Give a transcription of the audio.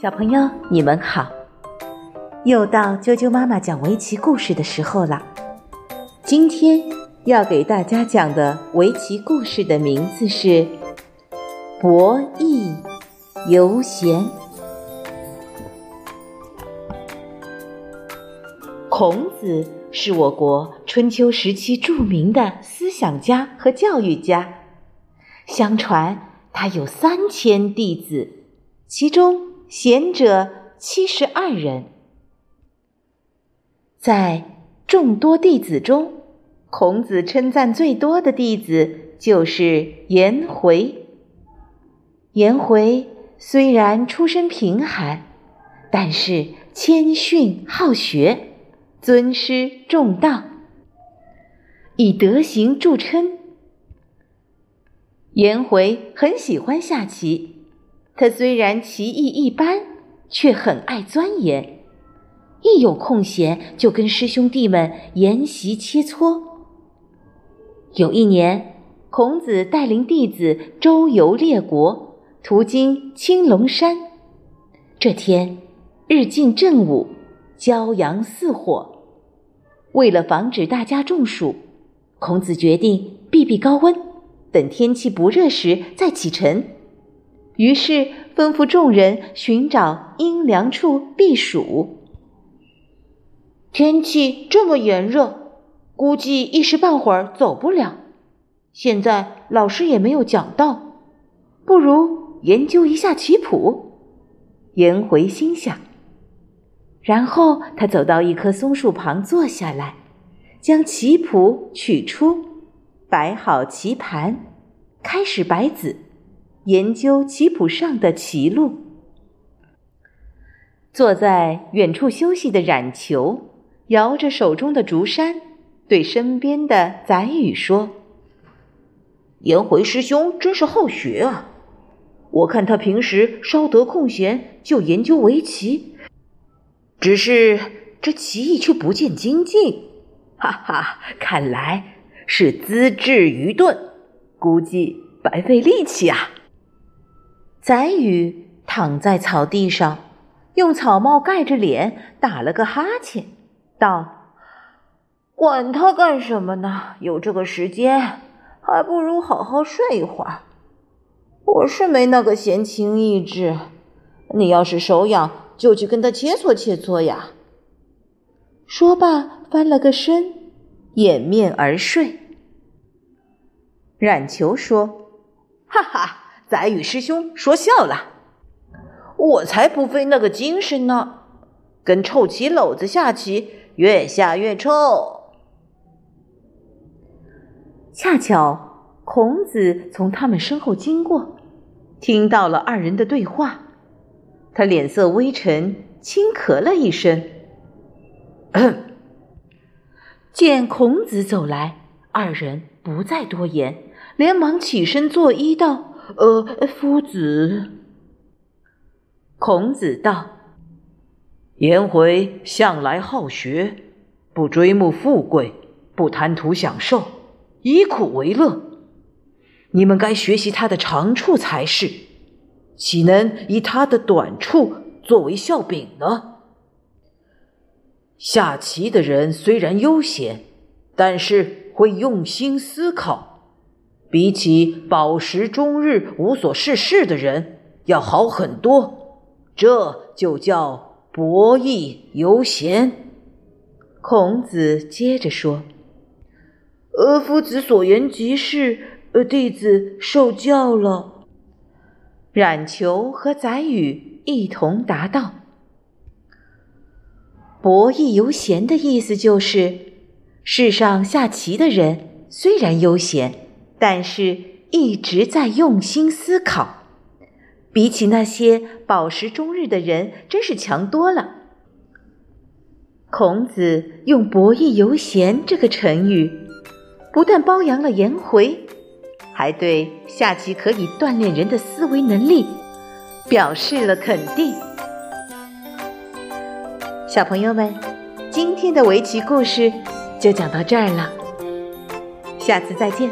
小朋友，你们好！又到啾啾妈妈讲围棋故事的时候了。今天要给大家讲的围棋故事的名字是《博弈游闲》。孔子是我国春秋时期著名的思想家和教育家，相传他有三千弟子，其中。贤者七十二人，在众多弟子中，孔子称赞最多的弟子就是颜回。颜回虽然出身贫寒，但是谦逊好学，尊师重道，以德行著称。颜回很喜欢下棋。他虽然棋艺一般，却很爱钻研，一有空闲就跟师兄弟们研习切磋。有一年，孔子带领弟子周游列国，途经青龙山。这天日近正午，骄阳似火。为了防止大家中暑，孔子决定避避高温，等天气不热时再启程。于是吩咐众人寻找阴凉处避暑。天气这么炎热，估计一时半会儿走不了。现在老师也没有讲到，不如研究一下棋谱。颜回心想。然后他走到一棵松树旁坐下来，将棋谱取出，摆好棋盘，开始摆子。研究棋谱上的棋路。坐在远处休息的冉求摇着手中的竹扇，对身边的宰予说：“颜回师兄真是好学啊！我看他平时稍得空闲就研究围棋，只是这棋艺却不见精进。哈哈，看来是资质愚钝，估计白费力气啊！”宰予躺在草地上，用草帽盖着脸，打了个哈欠，道：“管他干什么呢？有这个时间，还不如好好睡一会儿。我是没那个闲情逸致，你要是手痒，就去跟他切磋切磋呀。”说罢，翻了个身，掩面而睡。冉求说：“哈哈。”宰予师兄说笑了，我才不费那个精神呢，跟臭棋篓子下棋，越下越臭。恰巧孔子从他们身后经过，听到了二人的对话，他脸色微沉，轻咳了一声。见孔子走来，二人不再多言，连忙起身作揖道。呃，夫子。孔子道：“颜回向来好学，不追慕富贵，不贪图享受，以苦为乐。你们该学习他的长处才是，岂能以他的短处作为笑柄呢？下棋的人虽然悠闲，但是会用心思考。”比起饱食终日无所事事的人要好很多，这就叫博弈游闲。孔子接着说：“呃，夫子所言极是，呃，弟子受教了。”冉求和宰予一同答道：“博弈游闲的意思就是，世上下棋的人虽然悠闲。”但是一直在用心思考，比起那些饱食终日的人，真是强多了。孔子用“博弈游闲”这个成语，不但褒扬了颜回，还对下棋可以锻炼人的思维能力表示了肯定。小朋友们，今天的围棋故事就讲到这儿了，下次再见。